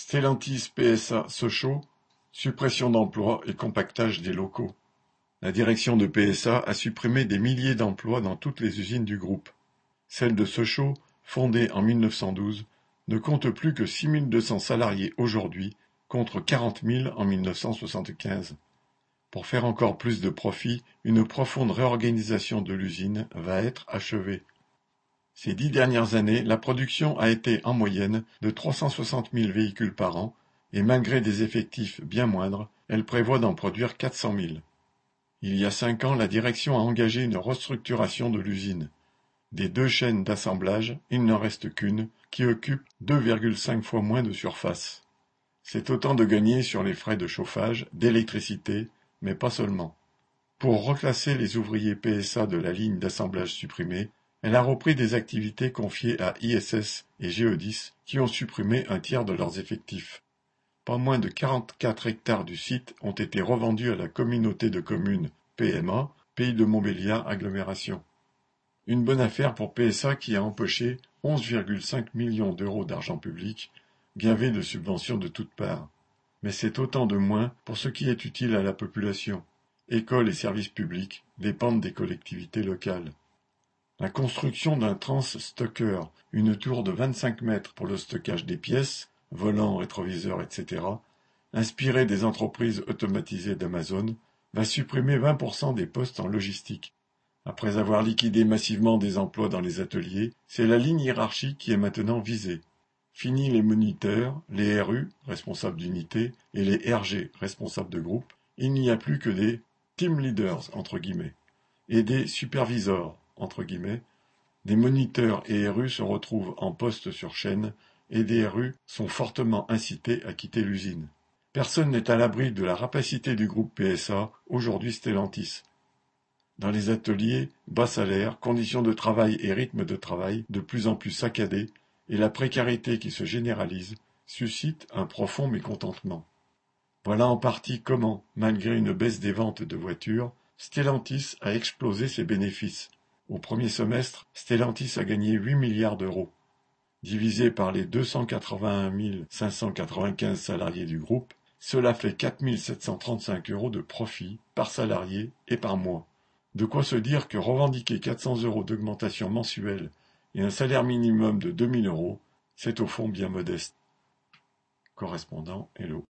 Stellantis PSA Sochaux, suppression d'emplois et compactage des locaux. La direction de PSA a supprimé des milliers d'emplois dans toutes les usines du groupe. Celle de Sochaux, fondée en 1912, ne compte plus que 6200 salariés aujourd'hui contre 40 000 en 1975. Pour faire encore plus de profit, une profonde réorganisation de l'usine va être achevée. Ces dix dernières années, la production a été en moyenne de 360 000 véhicules par an, et malgré des effectifs bien moindres, elle prévoit d'en produire 400 000. Il y a cinq ans, la direction a engagé une restructuration de l'usine. Des deux chaînes d'assemblage, il n'en reste qu'une, qui occupe 2,5 fois moins de surface. C'est autant de gagner sur les frais de chauffage, d'électricité, mais pas seulement. Pour reclasser les ouvriers PSA de la ligne d'assemblage supprimée, elle a repris des activités confiées à ISS et Géodis qui ont supprimé un tiers de leurs effectifs. Pas moins de 44 hectares du site ont été revendus à la communauté de communes PMA, Pays de Montbéliard Agglomération. Une bonne affaire pour PSA qui a empoché 11,5 millions d'euros d'argent public, gavé de subventions de toutes parts. Mais c'est autant de moins pour ce qui est utile à la population. Écoles et services publics dépendent des collectivités locales. La construction d'un trans-stocker, une tour de 25 mètres pour le stockage des pièces, volants, rétroviseurs, etc., inspirée des entreprises automatisées d'Amazon, va supprimer 20% des postes en logistique. Après avoir liquidé massivement des emplois dans les ateliers, c'est la ligne hiérarchique qui est maintenant visée. Fini les moniteurs, les RU, responsables d'unité, et les RG, responsables de groupe. Il n'y a plus que des team leaders, entre guillemets, et des supervisors, des moniteurs et RU se retrouvent en poste sur chaîne et des RU sont fortement incités à quitter l'usine. Personne n'est à l'abri de la rapacité du groupe PSA, aujourd'hui Stellantis. Dans les ateliers, bas salaire, conditions de travail et rythme de travail de plus en plus saccadés et la précarité qui se généralise suscitent un profond mécontentement. Voilà en partie comment, malgré une baisse des ventes de voitures, Stellantis a explosé ses bénéfices au premier semestre, Stellantis a gagné 8 milliards d'euros. Divisé par les 281 595 salariés du groupe, cela fait 4 735 euros de profit par salarié et par mois. De quoi se dire que revendiquer 400 euros d'augmentation mensuelle et un salaire minimum de 2000 euros, c'est au fond bien modeste. Correspondant Hello.